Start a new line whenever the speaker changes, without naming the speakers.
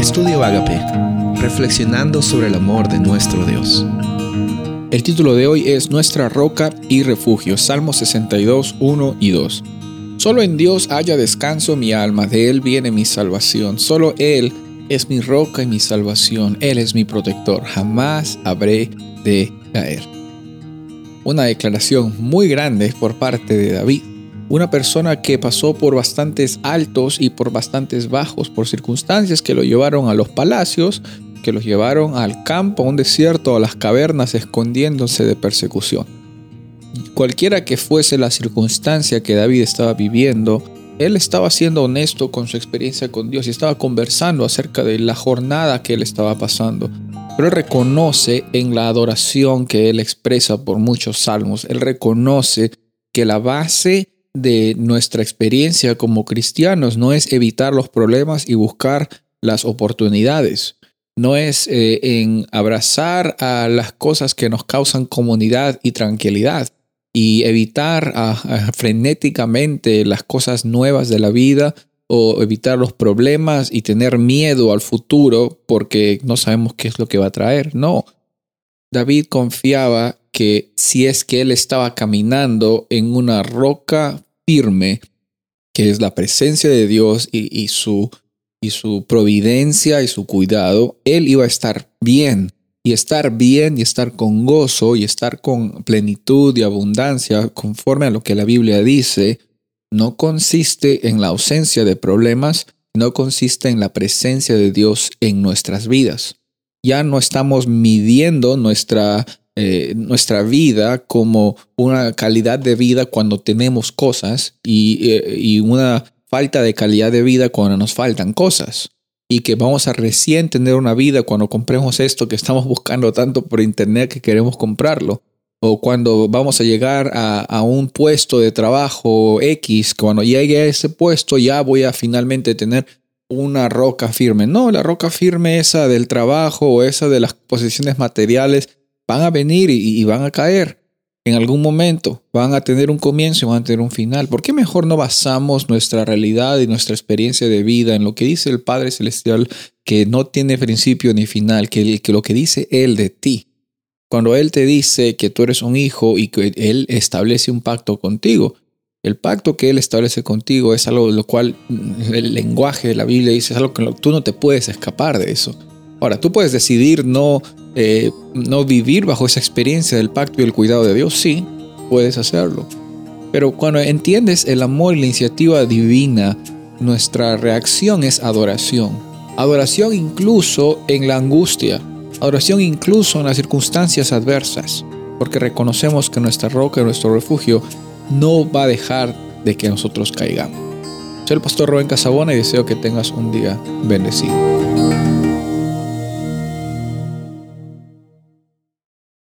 Estudio Agape, reflexionando sobre el amor de nuestro Dios. El título de hoy es Nuestra roca y refugio, Salmo 62, 1 y 2. Solo en Dios haya descanso mi alma, de Él viene mi salvación. Solo Él es mi roca y mi salvación. Él es mi protector. Jamás habré de caer. Una declaración muy grande por parte de David una persona que pasó por bastantes altos y por bastantes bajos, por circunstancias que lo llevaron a los palacios, que los llevaron al campo, a un desierto, a las cavernas, escondiéndose de persecución. Cualquiera que fuese la circunstancia que David estaba viviendo, él estaba siendo honesto con su experiencia con Dios y estaba conversando acerca de la jornada que él estaba pasando. Pero él reconoce en la adoración que él expresa por muchos salmos, él reconoce que la base de nuestra experiencia como cristianos no es evitar los problemas y buscar las oportunidades. No es eh, en abrazar a las cosas que nos causan comunidad y tranquilidad y evitar frenéticamente las cosas nuevas de la vida o evitar los problemas y tener miedo al futuro porque no sabemos qué es lo que va a traer. No. David confiaba que si es que él estaba caminando en una roca firme, que es la presencia de Dios y, su, y su providencia y su cuidado, él iba a estar bien. Y estar bien y estar con gozo y estar con plenitud y abundancia, conforme a lo que la Biblia dice, no consiste en la ausencia de problemas, no consiste en la presencia de Dios en nuestras vidas. Ya no estamos midiendo nuestra eh, nuestra vida como una calidad de vida cuando tenemos cosas y, eh, y una falta de calidad de vida cuando nos faltan cosas. Y que vamos a recién tener una vida cuando compremos esto que estamos buscando tanto por internet que queremos comprarlo. O cuando vamos a llegar a, a un puesto de trabajo X, cuando llegue a ese puesto ya voy a finalmente tener una roca firme. No, la roca firme esa del trabajo o esa de las posiciones materiales van a venir y, van a caer en algún momento, van a tener un comienzo y van a tener un final. ¿Por qué mejor no basamos nuestra realidad y nuestra experiencia de vida en lo que dice el Padre Celestial, que no tiene principio ni final, que, que lo que dice Él de ti? Cuando Él te dice que tú eres un hijo y que Él establece un pacto contigo, el pacto que Él establece contigo es algo de lo cual el lenguaje de la Biblia dice, es algo que tú no te puedes escapar de eso. Ahora, tú puedes decidir no, eh, no vivir bajo esa experiencia del pacto y el cuidado de Dios. Sí, puedes hacerlo. Pero cuando entiendes el amor y la iniciativa divina, nuestra reacción es adoración. Adoración incluso en la angustia. Adoración incluso en las circunstancias adversas. Porque reconocemos que nuestra roca, nuestro refugio, no va a dejar de que nosotros caigamos. Soy el pastor Rubén Casabona y deseo que tengas un día bendecido.